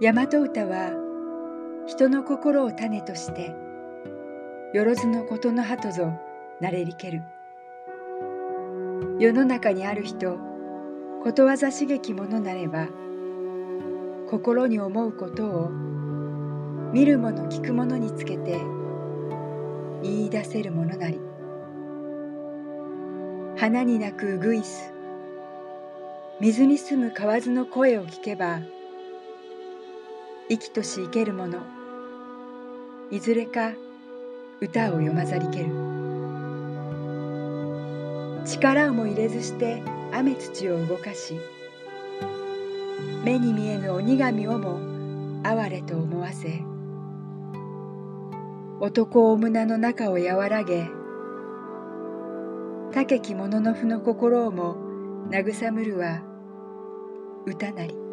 大和歌は人の心を種としてよろずのことの葉とぞなれりける。世の中にある人ことわざ刺激ものなれば心に思うことを見る者聞く者につけて言い出せるものなり。花に鳴くウグイス水に住む蛙の声を聞けば生きとし生ける者いずれか歌を読まざりける。力をも入れずして雨土を動かし目に見えぬ鬼神をも哀れと思わせ男を胸の中を和らげ竹き者の負の心をも慰むるは歌なり。